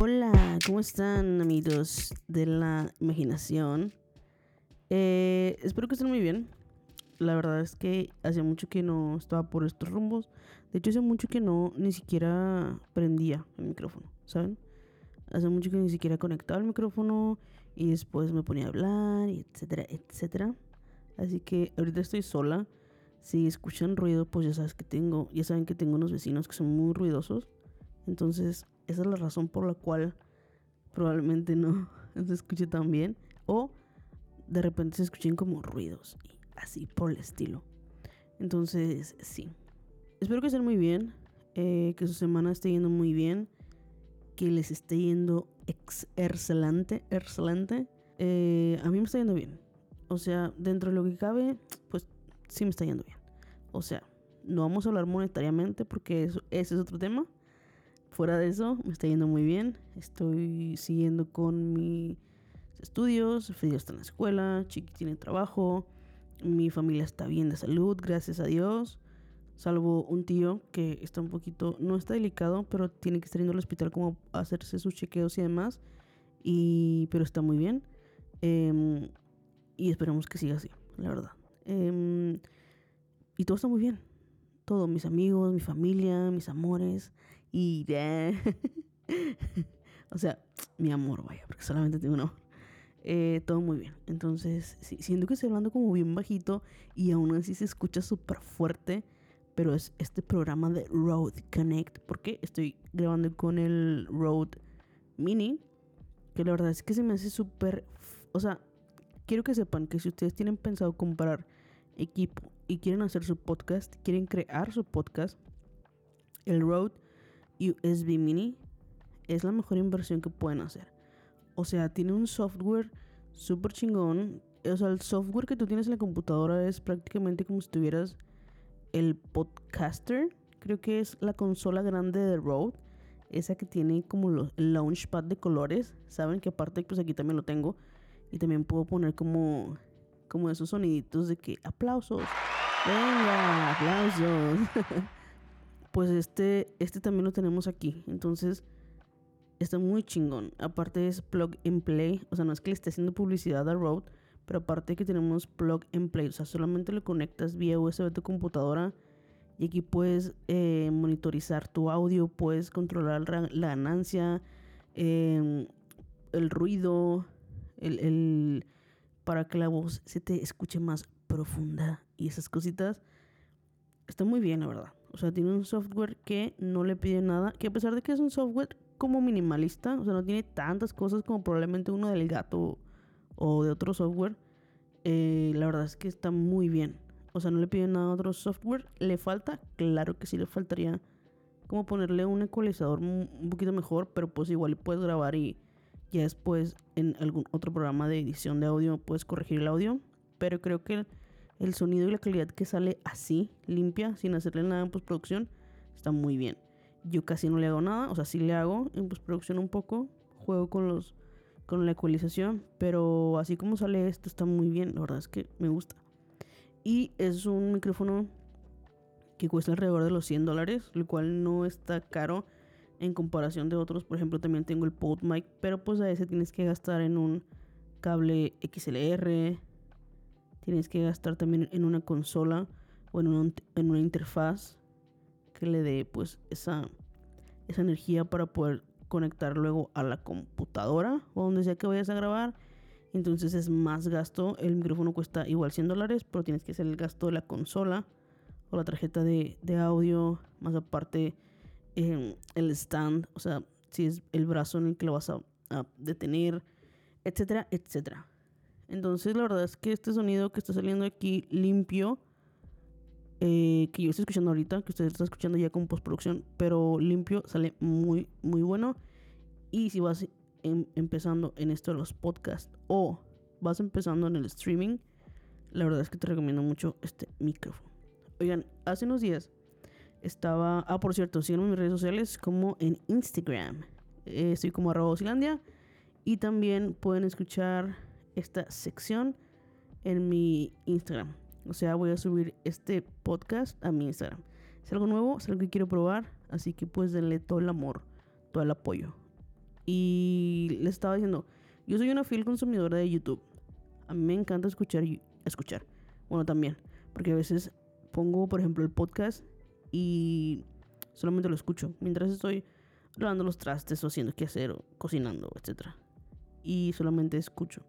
Hola, ¿cómo están amigos de la imaginación? Eh, espero que estén muy bien. La verdad es que hace mucho que no estaba por estos rumbos. De hecho, hace mucho que no ni siquiera prendía el micrófono, ¿saben? Hace mucho que ni siquiera conectaba el micrófono y después me ponía a hablar, y etcétera, etcétera. Así que ahorita estoy sola. Si escuchan ruido, pues ya sabes que tengo, ya saben que tengo unos vecinos que son muy ruidosos. Entonces, esa es la razón por la cual probablemente no se escuche tan bien. O de repente se escuchen como ruidos y así por el estilo. Entonces, sí. Espero que estén muy bien. Eh, que su semana esté yendo muy bien. Que les esté yendo excelente. Excelente. Eh, a mí me está yendo bien. O sea, dentro de lo que cabe, pues sí me está yendo bien. O sea, no vamos a hablar monetariamente porque eso, ese es otro tema. Fuera de eso, me está yendo muy bien. Estoy siguiendo con mis estudios. Freddy está en la escuela. Chiqui tiene trabajo. Mi familia está bien de salud, gracias a Dios. Salvo un tío que está un poquito, no está delicado, pero tiene que estar yendo al hospital como a hacerse sus chequeos y demás. Y, pero está muy bien. Em, y esperamos que siga así, la verdad. Em, y todo está muy bien. Todo, mis amigos, mi familia, mis amores. Y... o sea, mi amor, vaya, porque solamente tengo un amor. Eh, todo muy bien. Entonces, siento que estoy hablando como bien bajito y aún así se escucha súper fuerte. Pero es este programa de Road Connect. Porque estoy grabando con el Road Mini. Que la verdad es que se me hace súper... O sea, quiero que sepan que si ustedes tienen pensado comprar equipo y quieren hacer su podcast, quieren crear su podcast, el Rode USB Mini es la mejor inversión que pueden hacer. O sea, tiene un software súper chingón. O sea, el software que tú tienes en la computadora es prácticamente como si tuvieras el podcaster. Creo que es la consola grande de Rode. Esa que tiene como el launchpad de colores. Saben que aparte, pues aquí también lo tengo. Y también puedo poner como, como esos soniditos de que aplausos. Venga, aplausos. pues este, este también lo tenemos aquí. Entonces, está muy chingón. Aparte es plug and play. O sea, no es que le esté haciendo publicidad a Rode. Pero aparte que tenemos plug and play. O sea, solamente lo conectas vía USB a tu computadora. Y aquí puedes eh, monitorizar tu audio. Puedes controlar la ganancia. Em, el ruido el, para que la voz se te escuche más profunda y esas cositas. Está muy bien, la verdad. O sea, tiene un software que no le pide nada, que a pesar de que es un software como minimalista, o sea, no tiene tantas cosas como probablemente uno del gato o de otro software, eh, la verdad es que está muy bien. O sea, no le pide nada a otro software. ¿Le falta? Claro que sí le faltaría como ponerle un ecualizador un poquito mejor, pero pues igual puedes grabar y ya después en algún otro programa de edición de audio puedes corregir el audio. Pero creo que el, sonido y la calidad que sale así, limpia, sin hacerle nada en postproducción, está muy bien. Yo casi no le hago nada, o sea, sí le hago en postproducción un poco. Juego con los con la ecualización, pero así como sale esto está muy bien, la verdad es que me gusta. Y es un micrófono que cuesta alrededor de los 100 dólares, lo cual no está caro en comparación de otros. Por ejemplo, también tengo el PodMic, pero pues a ese tienes que gastar en un cable XLR, tienes que gastar también en una consola o en una, interfaz que le dé pues esa, esa energía para poder conectar luego a la computadora o donde sea que vayas a grabar. Entonces es más gasto. El micrófono cuesta igual 100 dólares, pero tienes que hacer el gasto de la consola o la tarjeta de, de audio, más aparte el stand, o sea, si es el brazo en el que lo vas a, detener, etcétera, etcétera. Entonces, la verdad es que este sonido que está saliendo aquí limpio, eh, que yo estoy escuchando ahorita, que ustedes están escuchando ya con postproducción, pero limpio, sale muy, muy bueno. Y si vas em, empezando en esto de los podcasts o vas empezando en el streaming, la verdad es que te recomiendo mucho este micrófono. Oigan, hace unos días estaba. Ah, por cierto, síganme en mis redes sociales como en Instagram. Eh, estoy como arroba Y también pueden escuchar esta sección en mi Instagram. O sea, voy a subir este podcast a mi Instagram. Es algo nuevo, es algo que quiero probar. Así que pues denle todo el amor, todo el apoyo. Y le estaba diciendo, yo soy una fiel consumidora de YouTube. A mí me encanta escuchar, escuchar. Bueno, también, porque a veces pongo, por ejemplo, el podcast y solamente lo escucho mientras estoy lavando los trastes o haciendo qué hacer o cocinando, etc. Y solamente escucho.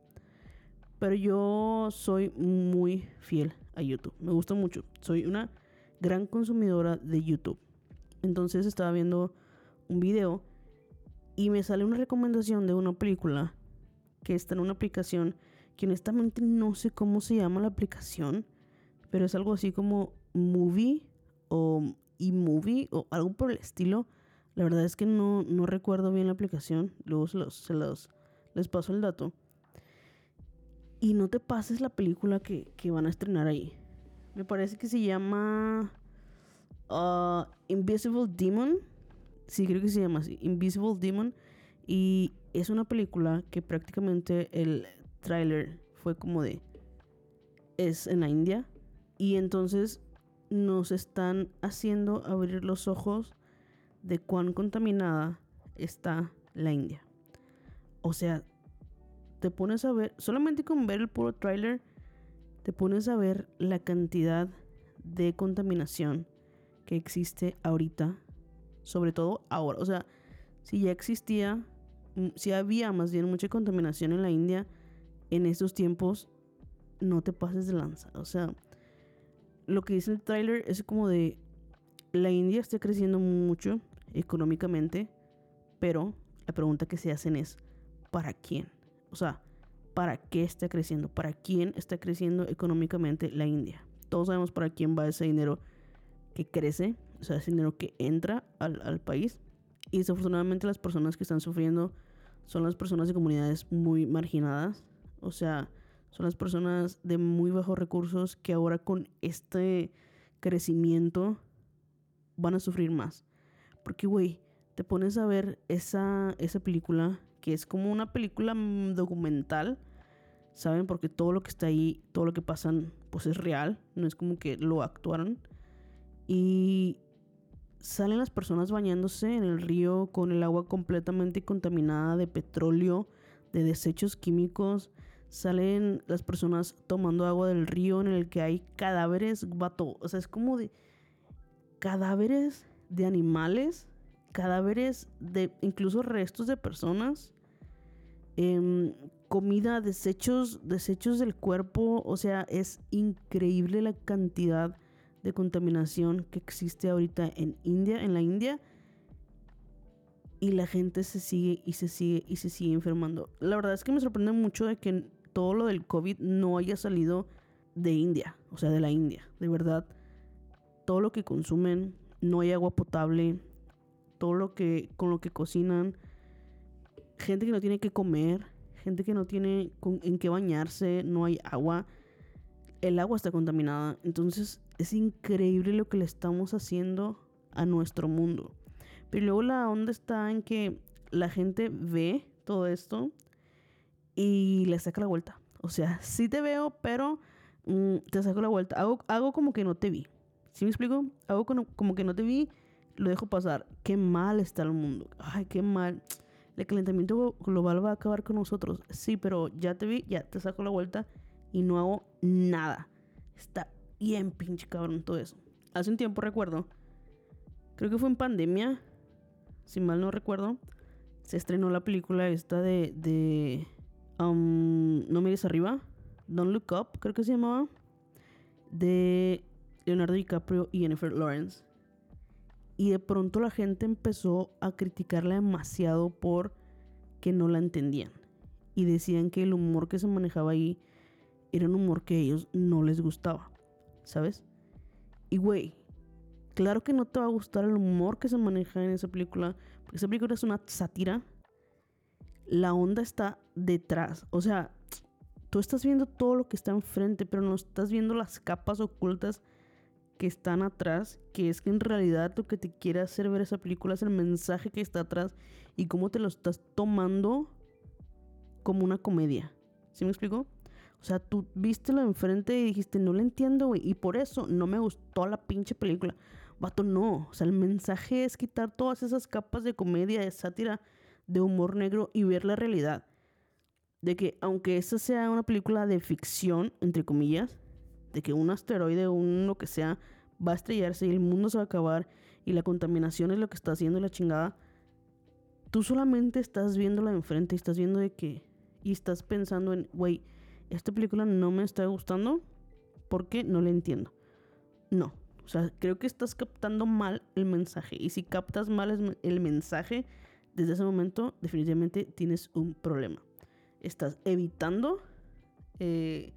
Pero yo soy muy fiel a YouTube. Me gusta mucho. Soy una gran consumidora de YouTube. Entonces estaba viendo un video y me sale una recomendación de una película que está en una aplicación que honestamente no sé cómo se llama la aplicación, pero es algo así como Movie o eMovie o algo por el estilo. La verdad es que no, no recuerdo bien la aplicación. Luego se los, se los, les paso el dato. Y no te pases la película que, que van a estrenar ahí. Me parece que se llama uh, Invisible Demon. Sí, creo que se llama así. Invisible Demon. Y es una película que prácticamente el tráiler fue como de... Es en la India. Y entonces nos están haciendo abrir los ojos de cuán contaminada está la India. O sea, te pones a ver, solamente con ver el puro tráiler, te pones a ver la cantidad de contaminación que existe ahorita, sobre todo ahora. O sea, si ya existía, mm, si había más bien mucha contaminación en la India en estos tiempos, no te pases de lanza. O sea, lo que dice el tráiler es como de la India está creciendo mucho económicamente, pero la pregunta que se hacen es ¿para quién? O sea, ¿para qué está creciendo? ¿Para quién está creciendo económicamente la India? Todos sabemos para quién va ese dinero que crece, o sea, ese dinero que entra al, al país. Y desafortunadamente las personas que están sufriendo son las personas de comunidades muy marginadas. O sea, son las personas de muy bajos recursos que ahora con este crecimiento van a sufrir más. Porque, güey, te pones a ver esa, esa película que es como una película mm, documental, ¿saben? Porque todo lo que está ahí, todo lo que pasan, pues es real, no es como que lo actuaron. Y salen las personas bañándose en el río con el agua completamente contaminada de petróleo, de desechos químicos. Salen las personas tomando agua del río en el que hay cadáveres, vato. O sea, es como de cadáveres de animales cadáveres de incluso restos de personas, em, comida, desechos, desechos del cuerpo, o sea, es increíble la cantidad de contaminación que existe ahorita en India, en la India. Y la gente se sigue y se sigue y se sigue enfermando. La verdad es que me sorprende mucho de que todo lo del COVID no haya salido de India, o sea, de la India. De verdad, todo lo que consumen, no hay agua potable, todo lo que, con lo que cocinan, gente que no tiene que comer, gente que no tiene en qué bañarse, no hay agua, el agua está contaminada. Entonces es increíble lo que le estamos haciendo a nuestro mundo. Pero luego la onda está en que la gente ve todo esto y le saca la vuelta. O sea, sí te veo, pero mm, te saco la vuelta. Hago, hago como que no te vi. ¿Sí me explico? Hago como que no te vi lo dejo pasar. Qué mal está el mundo. Ay, qué mal. El calentamiento global va a acabar con nosotros. Sí, pero ya te vi, ya te saco la vuelta y no hago nada. Está bien pinche cabrón todo eso. Hace un tiempo recuerdo, creo que fue en pandemia, si mal no recuerdo, se estrenó la película esta de, de um, No mires arriba, Don't Look Up, creo que se llamaba, de Leonardo DiCaprio y Jennifer Lawrence. Y de pronto la gente empezó a criticarla demasiado por que no la entendían. Y decían que el humor que se manejaba ahí era un humor que a ellos no les gustaba. ¿Sabes? Y güey, claro que no te va a gustar el humor que se maneja en esa película. Porque esa película es una sátira. La onda está detrás. O sea, tú estás viendo todo lo que está enfrente, pero no estás viendo las capas ocultas que están atrás, que es que en realidad lo que te quiere hacer ver esa película es el mensaje que está atrás y cómo te lo estás tomando como una comedia. ¿Sí me explico? O sea, tú viste lo enfrente y dijiste, no lo entiendo, güey. Y por eso no me gustó la pinche película. Vato, no. O sea, el mensaje es quitar todas esas capas de comedia, de sátira de humor negro y ver la realidad. De que aunque esta sea una película de ficción, entre comillas, de que un asteroide o un lo que sea va a estrellarse y el mundo se va a acabar y la contaminación es lo que está haciendo la chingada, tú solamente estás viéndola enfrente y estás viendo de que y estás pensando en, güey, esta película no me está gustando porque no la entiendo. No, o sea, creo que estás captando mal el mensaje y si captas mal el mensaje desde ese momento definitivamente tienes un problema. Estás evitando eh,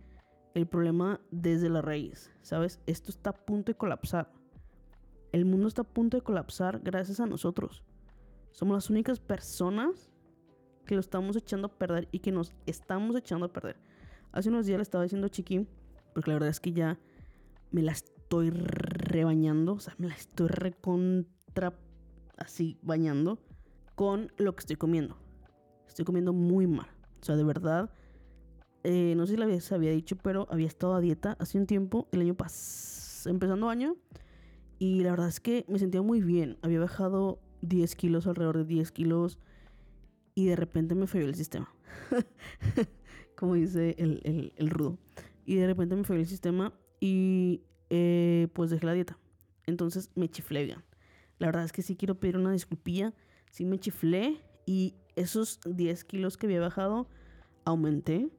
el problema desde la raíz, ¿sabes? Esto está a punto de colapsar. El mundo está a punto de colapsar gracias a nosotros. Somos las únicas personas que lo estamos echando a perder y que nos estamos echando a perder. Hace unos días le estaba diciendo a Chiqui, porque la verdad es que ya me la estoy rebañando, o sea, me la estoy recontra así bañando con lo que estoy comiendo. Estoy comiendo muy mal. O sea, de verdad, eh, no sé si les había dicho, pero había estado a dieta hace un tiempo, el año pasado, empezando año. Y la verdad es que me sentía muy bien. Había bajado 10 kilos, alrededor de 10 kilos. Y de repente me falló el sistema. Como dice el, rudo. Y de repente me falló el sistema y eh, pues dejé la dieta. Entonces me chiflé, La verdad es que sí quiero pedir una disculpilla. Sí me chiflé y esos 10 kilos que había bajado aumenté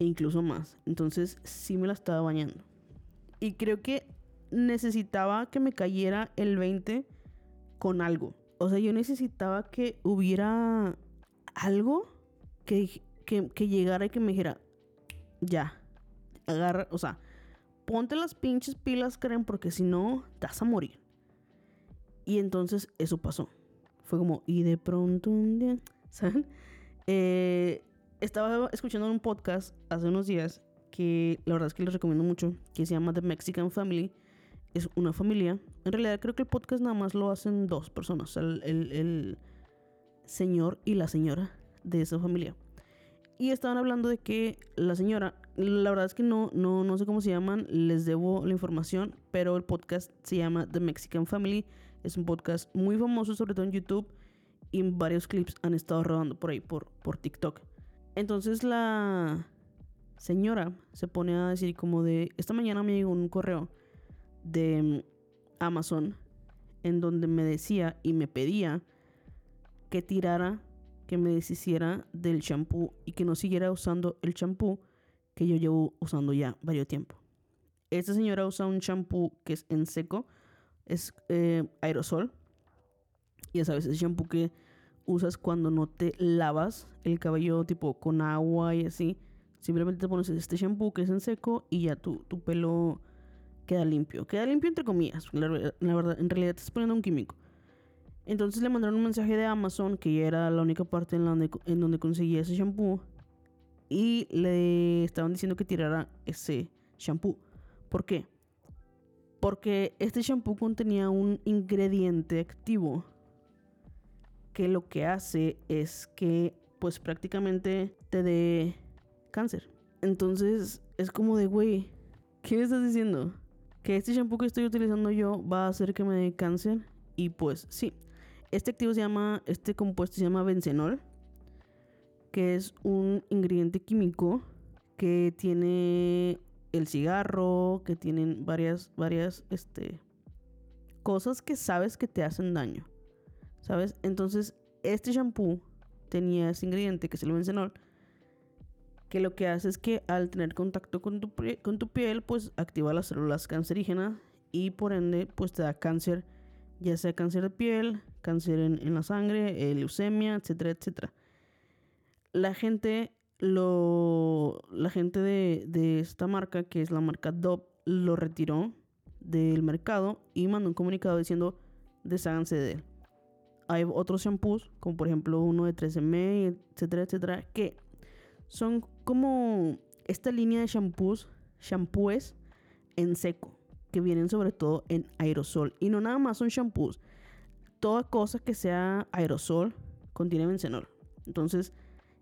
e incluso más. Entonces sí me la estaba bañando. Y creo que necesitaba que me cayera el 20 con algo. O sea, yo necesitaba que hubiera algo que, que, llegara y que me dijera, ya, agarra, o sea, ponte las pinches pilas, Karen, porque si no, te vas a morir. Y entonces eso pasó. Fue como, y de pronto un día, ¿saben? Eh, estaba escuchando un podcast hace unos días que la verdad es que les recomiendo mucho, que se llama The Mexican Family. Es una familia. En realidad creo que el podcast nada más lo hacen dos personas. el, señor y la señora de esa familia. Y estaban hablando de que la señora, la verdad es que no, no, no sé cómo se llaman, les debo la información, pero el podcast se llama The Mexican Family. Es un podcast muy famoso, sobre todo en YouTube, y varios clips han estado rodando por ahí, por, por TikTok. Entonces la señora se pone a decir como de, esta mañana me llegó un correo de Amazon en donde me decía y me pedía que tirara, que me deshiciera del champú y que no siguiera usando el champú que yo llevo usando ya varios tiempo. Esta señora usa un champú que es en seco, es eh, aerosol. Ya sabes, es champú que usas cuando no te lavas el cabello tipo con agua y así. Simplemente te pones este shampoo que es en seco y ya tu, tu pelo queda limpio. Queda limpio entre comillas. La, la, verdad, en realidad te estás poniendo un químico. Entonces le mandaron un mensaje de Amazon, que ya era la única parte en, donde, en donde conseguía ese shampoo. Y le estaban diciendo que tirara ese shampoo. ¿Por qué? Porque este shampoo contenía un ingrediente activo que lo que hace es que pues prácticamente te dé cáncer. Entonces es como de, güey, ¿qué me estás diciendo? Que este shampoo que estoy utilizando yo va a hacer que me dé cáncer. Y pues sí, este activo se llama, este compuesto se llama bencenol, que es un ingrediente químico que tiene el cigarro, que tienen varias, varias, este, cosas que sabes que te hacen daño, ¿sabes? Entonces, este shampoo tenía ese ingrediente que es el bencenol, que lo que hace es que al tener contacto con tu, piel, pues activa las células cancerígenas y por ende, pues te da cáncer, ya sea cáncer de piel, cáncer en, la sangre, eh, leucemia, etcétera, etcétera. La gente, lo, la gente de, esta marca, que es la marca Dove, lo retiró del mercado y mandó un comunicado diciendo desháganse de él. Hay otros shampoos, como por ejemplo uno de 3M, etcétera, etcétera, que son como esta línea de shampoos, shampoos en seco, que vienen sobre todo en aerosol. Y no nada más son shampoos, toda cosa que sea aerosol contiene bencenol. Entonces,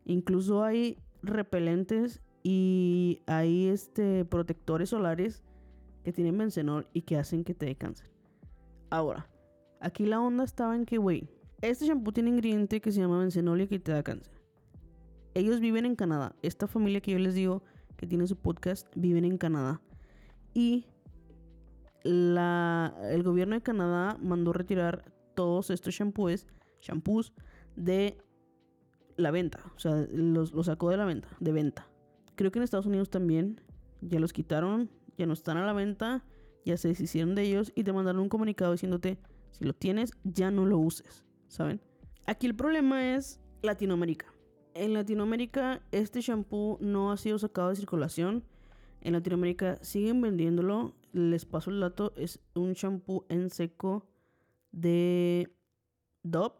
incluso hay repelentes y hay este, protectores solares que tienen bencenol y que hacen que te dé cáncer. Ahora, aquí la onda estaba en que, güey, Este shampoo tiene ingrediente que se llama bencenol y que te da cáncer. Ellos viven en Canadá. Esta familia que yo les digo que tiene su podcast viven en Canadá. Y el gobierno de Canadá mandó retirar todos estos shampoos, shampoos de la venta. O sea, los, los sacó de la venta, de venta. Creo que en Estados Unidos también ya los quitaron, ya no están a la venta, ya se deshicieron de ellos y te mandaron un comunicado diciéndote, si lo tienes, ya no lo uses, ¿saben? Aquí el problema es Latinoamérica. En Latinoamérica este shampoo no ha sido sacado de circulación. En Latinoamérica siguen vendiéndolo. Les paso el dato, es un shampoo en seco de Dove,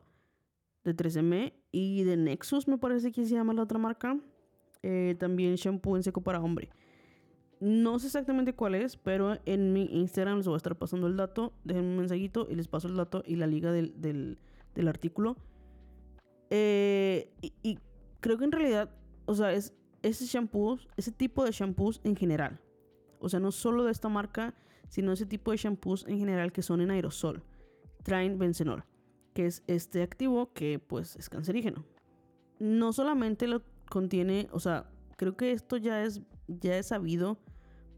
de 3M y de Nexus, me parece que se llama la otra marca. Eh, también shampoo en seco para hombre. No sé exactamente cuál es, pero en mi Instagram les voy a estar pasando el dato. Déjenme un mensajito y les paso el dato y la liga del, del artículo. Eh, y, creo que en realidad, o sea, es ese shampoo, ese tipo de shampoos en general. O sea, no solo de esta marca, sino ese tipo de shampoos en general que son en aerosol. Traen bencenol, que es este activo que pues es cancerígeno. No solamente lo contiene, o sea, creo que esto ya es, ya es sabido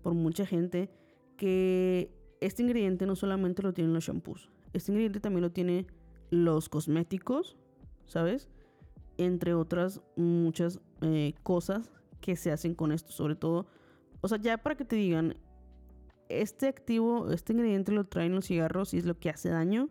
por mucha gente que este ingrediente no solamente lo tienen los shampoos, este ingrediente también lo tiene los cosméticos, ¿sabes? Entre otras muchas eh, cosas que se hacen con esto, sobre todo, o sea, ya para que te digan, este activo, este ingrediente lo traen los cigarros y es lo que hace daño.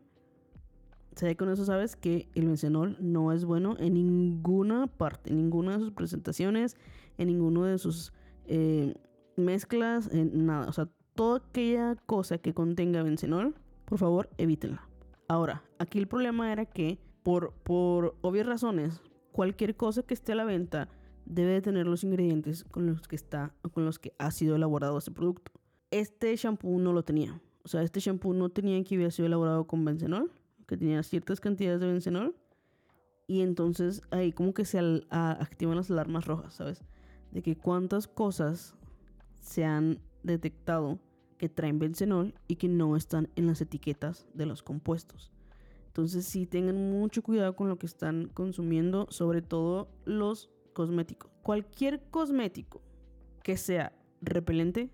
O sea, con eso sabes que el bencenol no es bueno en ninguna parte, en ninguna de sus presentaciones, en ninguno de sus eh, mezclas, en nada. O sea, toda aquella cosa que contenga bencenol, por favor, evítenla. Ahora, aquí el problema era que, por, por obvias razones, cualquier cosa que esté a la venta debe tener los ingredientes con los que está, con los que ha sido elaborado ese producto. Este shampoo no lo tenía. O sea, este shampoo no tenía que haber sido elaborado con bencenol, que tenía ciertas cantidades de bencenol. Y entonces ahí como que se activan las alarmas rojas, ¿sabes? De que cuántas cosas se han detectado que traen bencenol y que no están en las etiquetas de los compuestos. Entonces sí tengan mucho cuidado con lo que están consumiendo, sobre todo los cosméticos. Cualquier cosmético que sea repelente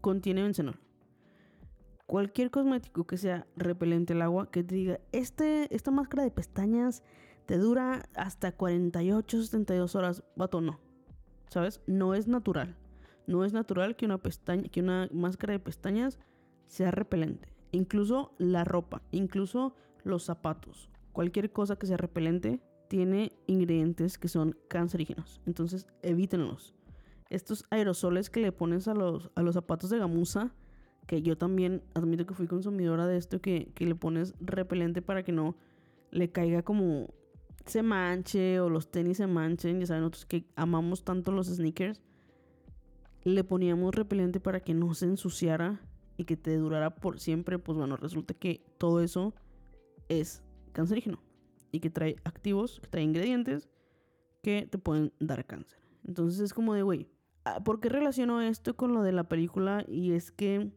contiene bencenol. Cualquier cosmético que sea repelente al agua, que te diga, este, esta máscara de pestañas te dura hasta 48, 72 horas, vato, no. ¿Sabes? No es natural. No es natural que una pestaña, que una máscara de pestañas sea repelente. Incluso la ropa, incluso los zapatos, cualquier cosa que sea repelente tiene ingredientes que son cancerígenos. Entonces, evítenlos. Estos aerosoles que le pones a los, a los zapatos de gamuza, que yo también admito que fui consumidora de esto, que, que le pones repelente para que no le caiga como se manche o los tenis se manchen. Ya saben, nosotros que amamos tanto los sneakers le poníamos repelente para que no se ensuciara y que te durara por siempre, pues bueno, resulta que todo eso es cancerígeno y que trae activos, que trae ingredientes que te pueden dar cáncer. Entonces es como de, güey, ah, ¿por qué relaciono esto con lo de la película? Y es que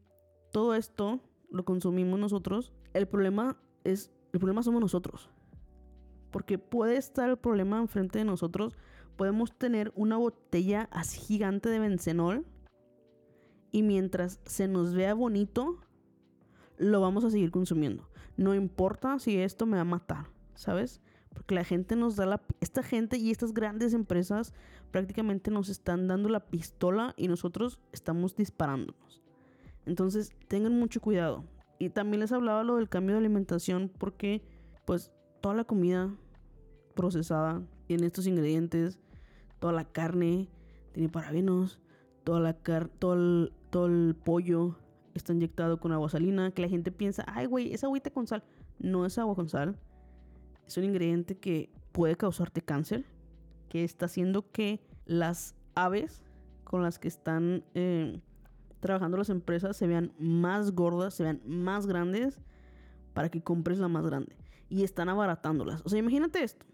todo esto lo consumimos nosotros. El problema es, el problema somos nosotros. Porque puede estar el problema enfrente de nosotros, podemos tener una botella así gigante de bencenol y mientras se nos vea bonito, lo vamos a seguir consumiendo. No importa si esto me va a matar, ¿sabes? Porque la gente nos da la... Esta gente y estas grandes empresas prácticamente nos están dando la pistola y nosotros estamos disparándonos. Entonces tengan mucho cuidado. Y también les hablaba lo del cambio de alimentación porque pues toda la comida procesada tiene estos ingredientes toda la carne tiene parabenos, toda la car todo, el, todo el pollo está inyectado con agua salina, que la gente piensa, ay güey, es agüita con sal. No es agua con sal, es un ingrediente que puede causarte cáncer, que está haciendo que las aves con las que están eh, trabajando las empresas se vean más gordas, se vean más grandes, para que compres la más grande. Y están abaratándolas. O sea, imagínate esto.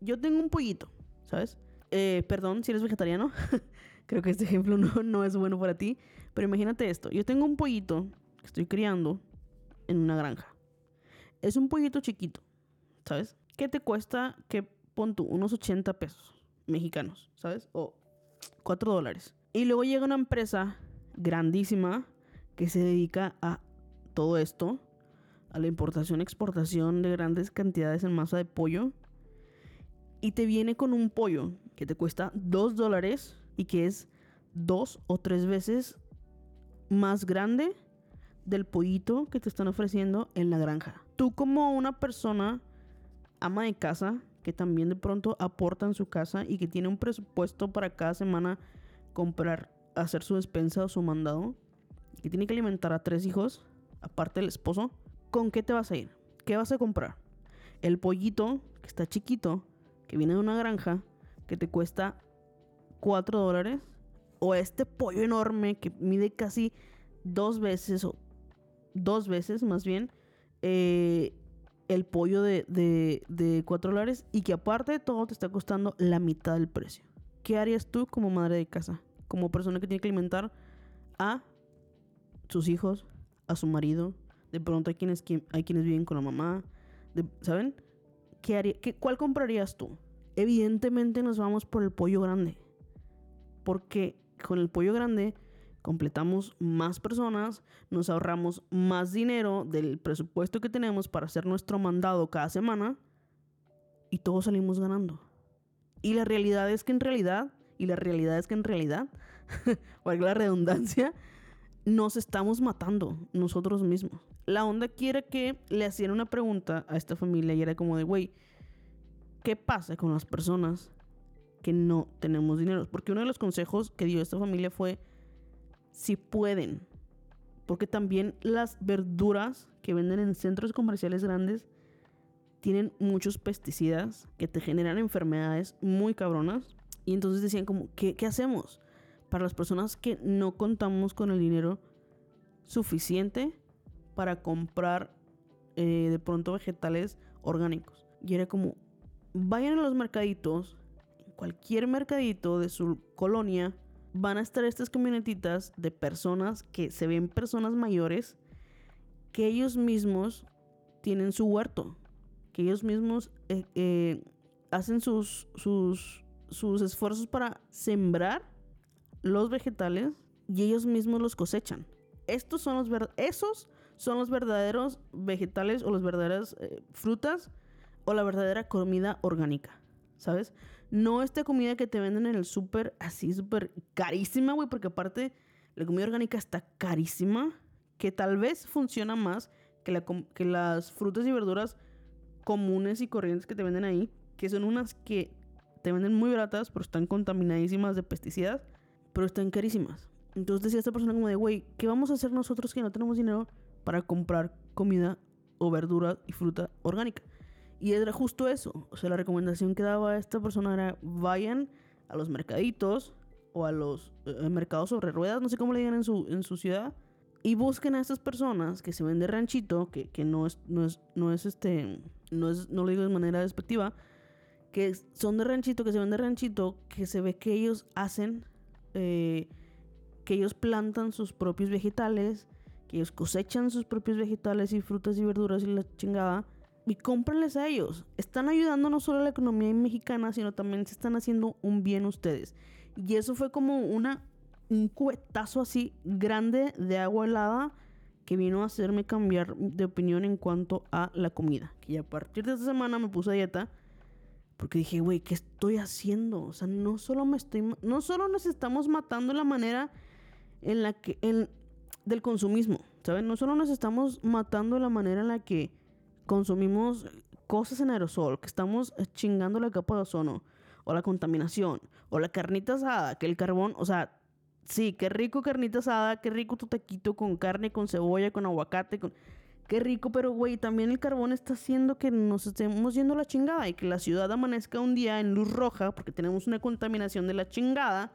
Yo tengo un pollito, ¿sabes? Eh, perdón si eres vegetariano. Creo que este ejemplo no, no es bueno para ti. Pero imagínate esto. Yo tengo un pollito que estoy criando en una granja. es un pollito chiquito, ¿sabes? ¿Qué te cuesta que pon tú unos 80 pesos mexicanos, ¿sabes? O 4 dólares. Y luego llega una empresa grandísima que se dedica a todo esto, a la importación, exportación de grandes cantidades en masa de pollo. Y te viene con un pollo que te cuesta 2 dólares y que es dos o tres veces más grande del pollito que te están ofreciendo en la granja. Tú como una persona ama de casa que también de pronto aporta en su casa y que tiene un presupuesto para cada semana comprar, hacer su despensa o su mandado, que tiene que alimentar a tres hijos, aparte del esposo, ¿con qué te vas a ir? ¿Qué vas a comprar? El pollito, que está chiquito, que viene de una granja, que te cuesta 4 dólares, o este pollo enorme que mide casi dos veces, o dos veces más bien, eh, el pollo de, de, de 4 dólares y que aparte de todo te está costando la mitad del precio. ¿Qué harías tú como madre de casa? Como persona que tiene que alimentar a sus hijos, a su marido. De pronto hay quienes, hay quienes viven con la mamá. ¿Saben? ¿Qué haría, qué, ¿Cuál comprarías tú? Evidentemente nos vamos por el pollo grande. Porque con el pollo grande completamos más personas, nos ahorramos más dinero del presupuesto que tenemos para hacer nuestro mandado cada semana y todos salimos ganando. Y la realidad es que en realidad, y la realidad es que en realidad, valga la redundancia, nos estamos matando nosotros mismos. La onda quiere que le hacían una pregunta a esta familia y era como de, güey, ¿qué pasa con las personas que no tenemos dinero? Porque uno de los consejos que dio esta familia fue, si pueden, porque también las verduras que venden en centros comerciales grandes tienen muchos pesticidas que te generan enfermedades muy cabronas. Y entonces decían como, ¿qué, hacemos? Para las personas que no contamos con el dinero suficiente para comprar eh, de pronto vegetales orgánicos. Y era como, vayan a los mercaditos, cualquier mercadito de su colonia, van a estar estas camionetitas de personas que se ven personas mayores, que ellos mismos tienen su huerto, que ellos mismos eh, eh, hacen sus, sus, sus esfuerzos para sembrar los vegetales y ellos mismos los cosechan. Estos son los esos son los verdaderos vegetales o las verdaderas eh, frutas o la verdadera comida orgánica, ¿sabes? No esta comida que te venden en el súper así súper carísima, güey, porque aparte la comida orgánica está carísima, que tal vez funciona más que, la, que las frutas y verduras comunes y corrientes que te venden ahí, que son unas que te venden muy baratas, pero están contaminadísimas de pesticidas, pero están carísimas. Entonces decía esta persona como de, güey, ¿qué vamos a hacer nosotros que no tenemos dinero para comprar comida o verdura y fruta orgánica? Y era justo eso. O sea, la recomendación que daba esta persona era vayan a los mercaditos o a los eh, mercados sobre ruedas, no sé cómo le digan en su, en su ciudad, y busquen a estas personas que se ven de ranchito, que, que no es, no es, no es este, no es, no lo digo de manera despectiva, que son de ranchito, que se ven de ranchito, que se ve que ellos hacen, eh, que ellos plantan sus propios vegetales, que ellos cosechan sus propios vegetales y frutas y verduras y la chingada y cómprenles a ellos. Están ayudando no solo a la economía mexicana, sino también se están haciendo un bien ustedes. Y eso fue como una, un cubetazo así grande de agua helada que vino a hacerme cambiar de opinión en cuanto a la comida. Que a partir de esta semana me puse a dieta porque dije, güey, ¿qué estoy haciendo? O sea, no solo me estoy, no solo nos estamos matando la manera en la que, del consumismo, ¿saben? No solo nos estamos matando la manera en la que consumimos cosas en aerosol, que estamos chingando la capa de ozono, o la contaminación, o la carnita asada, que el carbón, o sea, sí, qué rico carnita asada, qué rico tu taquito con carne, con cebolla, con aguacate, con... Qué rico, pero güey, también el carbón está haciendo que nos estemos yendo la chingada y que la ciudad amanezca un día en luz roja porque tenemos una contaminación de la chingada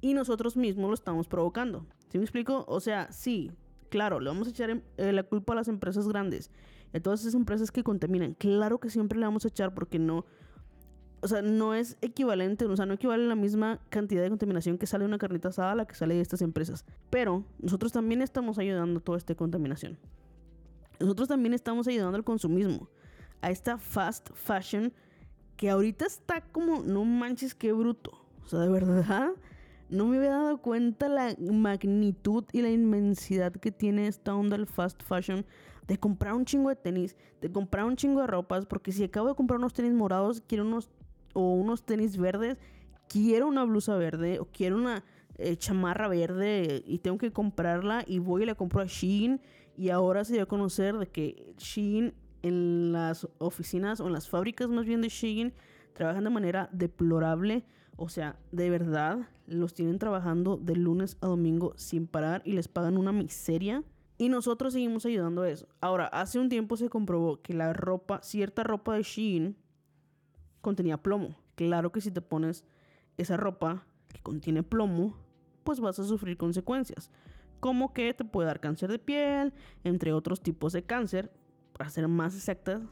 y nosotros mismos lo estamos provocando. ¿Sí me explico? O sea, sí, claro, le vamos a echar eh, la culpa a las empresas grandes de todas esas empresas que contaminan. Claro que siempre le vamos a echar porque no, o sea, no es equivalente, o sea, no equivale la misma cantidad de contaminación que sale de una carnita asada a la que sale de estas empresas. Pero nosotros también estamos ayudando a toda esta contaminación. Nosotros también estamos ayudando al consumismo, a esta fast fashion que ahorita está como, no manches, qué bruto. O sea, de verdad, no me había dado cuenta la magnitud y la inmensidad que tiene esta onda del fast fashion de comprar un chingo de tenis, de comprar un chingo de ropas, porque si acabo de comprar unos tenis morados, quiero unos o unos tenis verdes, quiero una blusa verde o quiero una eh, chamarra verde y tengo que comprarla y voy y la compro a Shein y ahora se dio a conocer de que Shein en las oficinas o en las fábricas más bien de Shein trabajan de manera deplorable. O sea, de verdad, los tienen trabajando de lunes a domingo sin parar y les pagan una miseria. Y nosotros seguimos ayudando a eso. Ahora, hace un tiempo se comprobó que la ropa, cierta ropa de Shein, contenía plomo. Claro que si te pones esa ropa que contiene plomo, pues vas a sufrir consecuencias. Como que te puede dar cáncer de piel, entre otros tipos de cáncer. Para ser más exactas,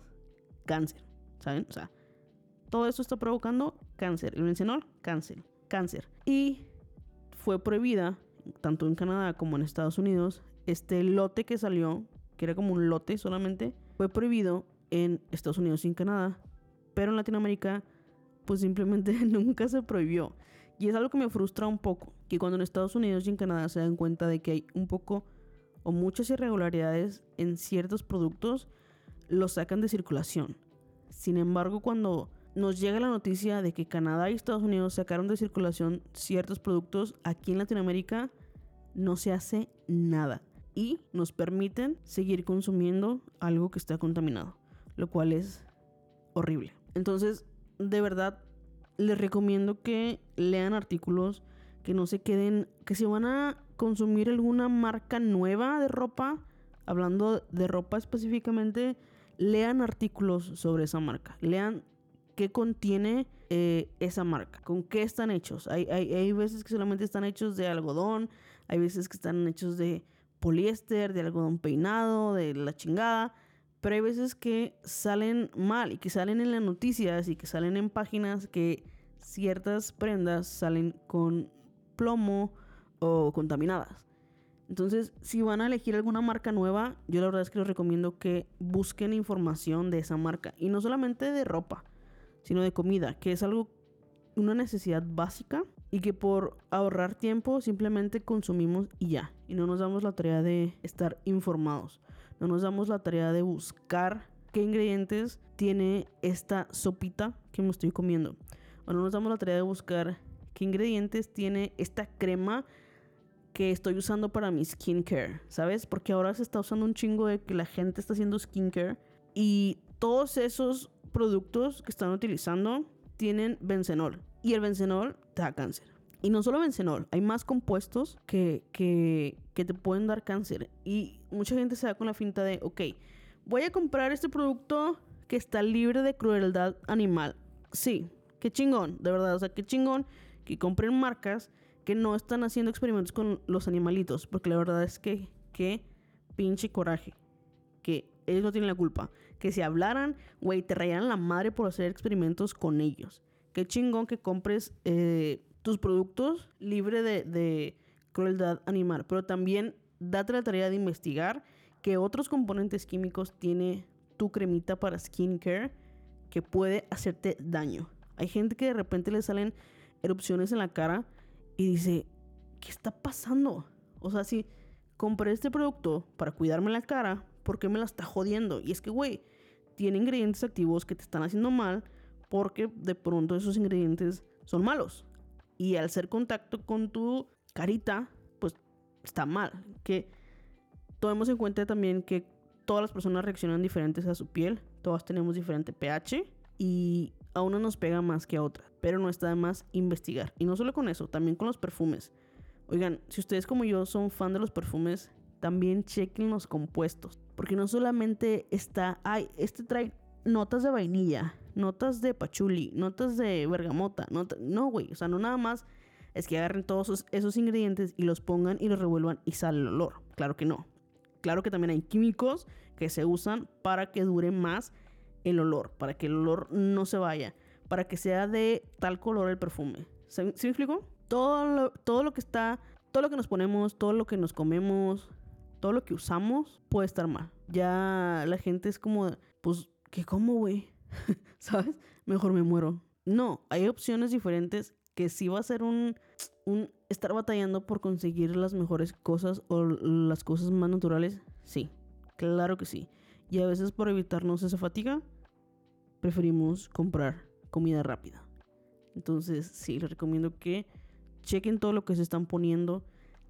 cáncer. ¿Saben? O sea, todo esto está provocando cáncer. El bencenol, cáncer. Cáncer. Y fue prohibida, tanto en Canadá como en Estados Unidos, este lote que salió, que era como un lote solamente, fue prohibido en Estados Unidos y en Canadá. Pero en Latinoamérica, pues simplemente nunca se prohibió. Y es algo que me frustra un poco, que cuando en Estados Unidos y en Canadá se dan cuenta de que hay un poco o muchas irregularidades en ciertos productos, los sacan de circulación. Sin embargo, cuando nos llega la noticia de que Canadá y Estados Unidos sacaron de circulación ciertos productos, aquí en Latinoamérica no se hace nada. Y nos permiten seguir consumiendo algo que está contaminado, lo cual es horrible. Entonces, de verdad, les recomiendo que lean artículos, que no se queden, que si van a consumir alguna marca nueva de ropa, hablando de ropa específicamente, lean artículos sobre esa marca. Lean qué contiene eh, esa marca, con qué están hechos. Hay, hay, hay veces que solamente están hechos de algodón, hay veces que están hechos de poliéster, de algodón peinado, de la chingada. Pero hay veces que salen mal y que salen en las noticias y que salen en páginas que ciertas prendas salen con plomo o contaminadas. Entonces, si van a elegir alguna marca nueva, yo la verdad es que les recomiendo que busquen información de esa marca. Y no solamente de ropa, sino de comida, que es algo, una necesidad básica y que por ahorrar tiempo simplemente consumimos y ya. Y no nos damos la tarea de estar informados. No nos damos la tarea de buscar qué ingredientes tiene esta sopita que me estoy comiendo. O no nos damos la tarea de buscar qué ingredientes tiene esta crema que estoy usando para mi skincare, ¿sabes? Porque ahora se está usando un chingo de que la gente está haciendo skincare y todos esos productos que están utilizando tienen bencenol y el bencenol te da cáncer. Y no solo bencenol, hay más compuestos que, que, que te pueden dar cáncer. Y mucha gente se da con la finta de, ok, voy a comprar este producto que está libre de crueldad animal. Sí, qué chingón, de verdad. O sea, qué chingón que compren marcas que no están haciendo experimentos con los animalitos. Porque la verdad es que, qué pinche coraje. Que ellos no tienen la culpa. Que si hablaran, güey, te rayaran la madre por hacer experimentos con ellos. Qué chingón que compres eh, tus productos libre de, de crueldad animal. Pero también date la tarea de investigar qué otros componentes químicos tiene tu cremita para skincare que puede hacerte daño. Hay gente que de repente le salen erupciones en la cara y dice, ¿qué está pasando? O sea, si compré este producto para cuidarme la cara, ¿por qué me la está jodiendo? Y es que, güey, tiene ingredientes activos que te están haciendo mal porque de pronto esos ingredientes son malos. Y al hacer contacto con tu carita, pues está mal. Que tomemos en cuenta también que todas las personas reaccionan diferentes a su piel, todas tenemos diferente pH y a una nos pega más que a otra, pero no está de más investigar. Y no solo con eso, también con los perfumes. Oigan, si ustedes como yo son fan de los perfumes, también chequen los compuestos, porque no solamente está, ay, este trae notas de vainilla, notas de pachuli, notas de bergamota, no, güey, o sea, no nada más es que agarren todos esos, ingredientes y los pongan y los revuelvan y sale el olor. Claro que no. Claro que también hay químicos que se usan para que dure más el olor, para que el olor no se vaya, para que sea de tal color el perfume. ¿Sí, me explico? Todo lo, todo lo que está, todo lo que nos ponemos, todo lo que nos comemos, todo lo que usamos puede estar mal. Ya la gente es como, pues, ¿qué como, güey? ¿Sabes? Mejor me muero. No, hay opciones diferentes que sí va a ser un, un estar batallando por conseguir las mejores cosas o las cosas más naturales. Sí, claro que sí. Y a veces por evitarnos esa fatiga, preferimos comprar comida rápida. Entonces, sí, les recomiendo que chequen todo lo que se están poniendo,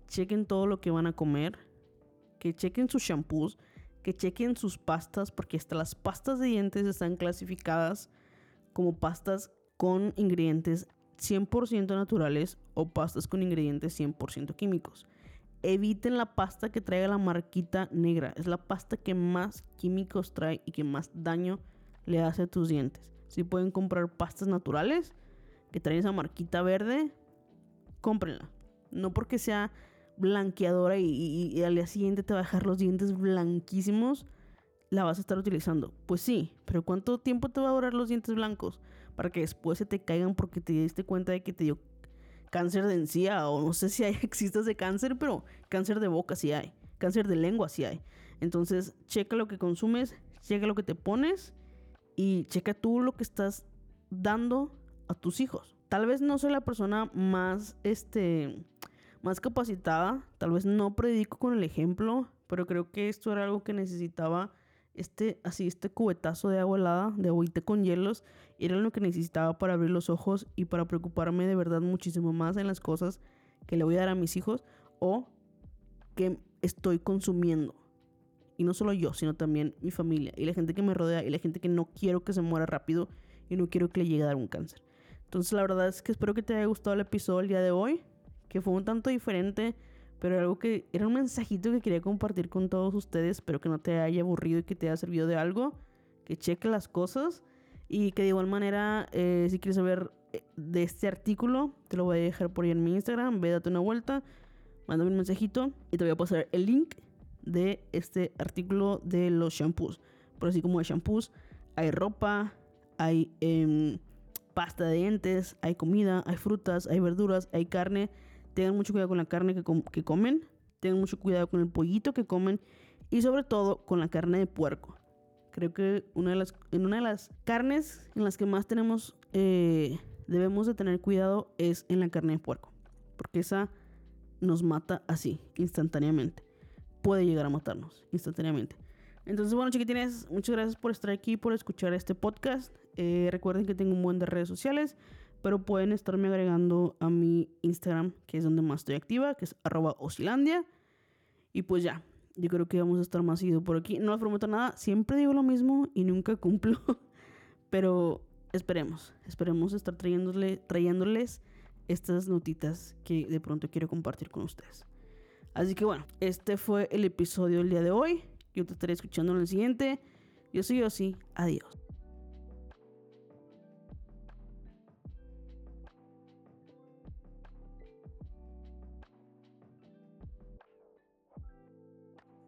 chequen todo lo que van a comer, que chequen sus shampoos, que chequen sus pastas, porque hasta las pastas de dientes están clasificadas como pastas con ingredientes 100% naturales o pastas con ingredientes 100% químicos. Eviten la pasta que traiga la marquita negra. Es la pasta que más químicos trae y que más daño le hace a tus dientes. Si pueden comprar pastas naturales que traen esa marquita verde, cómprenla. No porque sea blanqueadora y, al día siguiente te va a dejar los dientes blanquísimos, la vas a estar utilizando. Pues sí, pero ¿cuánto tiempo te va a durar los dientes blancos? Para que después se te caigan porque te diste cuenta de que te dio cáncer de encía o no sé si hay, existas de cáncer, pero cáncer de boca sí hay, cáncer de lengua sí hay. Entonces, checa lo que consumes, checa lo que te pones y checa tú lo que estás dando a tus hijos. Tal vez no soy la persona más, este, más capacitada, tal vez no predico con el ejemplo, pero creo que esto era algo que necesitaba este, así, este cubetazo de agua helada, de agüita con hielos, era lo que necesitaba para abrir los ojos y para preocuparme de verdad muchísimo más en las cosas que le voy a dar a mis hijos o que estoy consumiendo. Y no solo yo, sino también mi familia y la gente que me rodea y la gente que no quiero que se muera rápido y no quiero que le llegue a dar un cáncer. Entonces la verdad es que espero que te haya gustado el episodio el día de hoy, que fue un tanto diferente, pero algo que era un mensajito que quería compartir con todos ustedes, pero que no te haya aburrido y que te haya servido de algo, que cheque las cosas y que de igual manera, eh, si quieres saber eh, de este artículo, te lo voy a dejar por ahí en mi Instagram, ve, date una vuelta, mándame un mensajito y te voy a pasar el link de este artículo de los shampoos. Por así como hay shampoos, hay ropa, hay em, pasta de dientes, hay comida, hay frutas, hay verduras, hay carne. Tengan mucho cuidado con la carne que, que comen, tengan mucho cuidado con el pollito que comen y sobre todo con la carne de puerco. Creo que una de las, en una de las carnes en las que más tenemos, eh, debemos de tener cuidado es en la carne de puerco. Porque esa nos mata así, instantáneamente. Puede llegar a matarnos instantáneamente. Entonces, bueno, chiquitines, muchas gracias por estar aquí, por escuchar este podcast. Eh, recuerden que tengo un buen de redes sociales, pero pueden estarme agregando a mi Instagram, que es donde más estoy activa, que es arroba osilandia. Y pues ya, yo creo que vamos a estar más seguido por aquí. No les prometo nada, siempre digo lo mismo y nunca cumplo. Pero esperemos, esperemos estar trayéndole, trayéndoles estas notitas que de pronto quiero compartir con ustedes. Así que bueno, este fue el episodio del día de hoy. Yo te estaré escuchando en el siguiente. Yo soy Yossi. Adiós.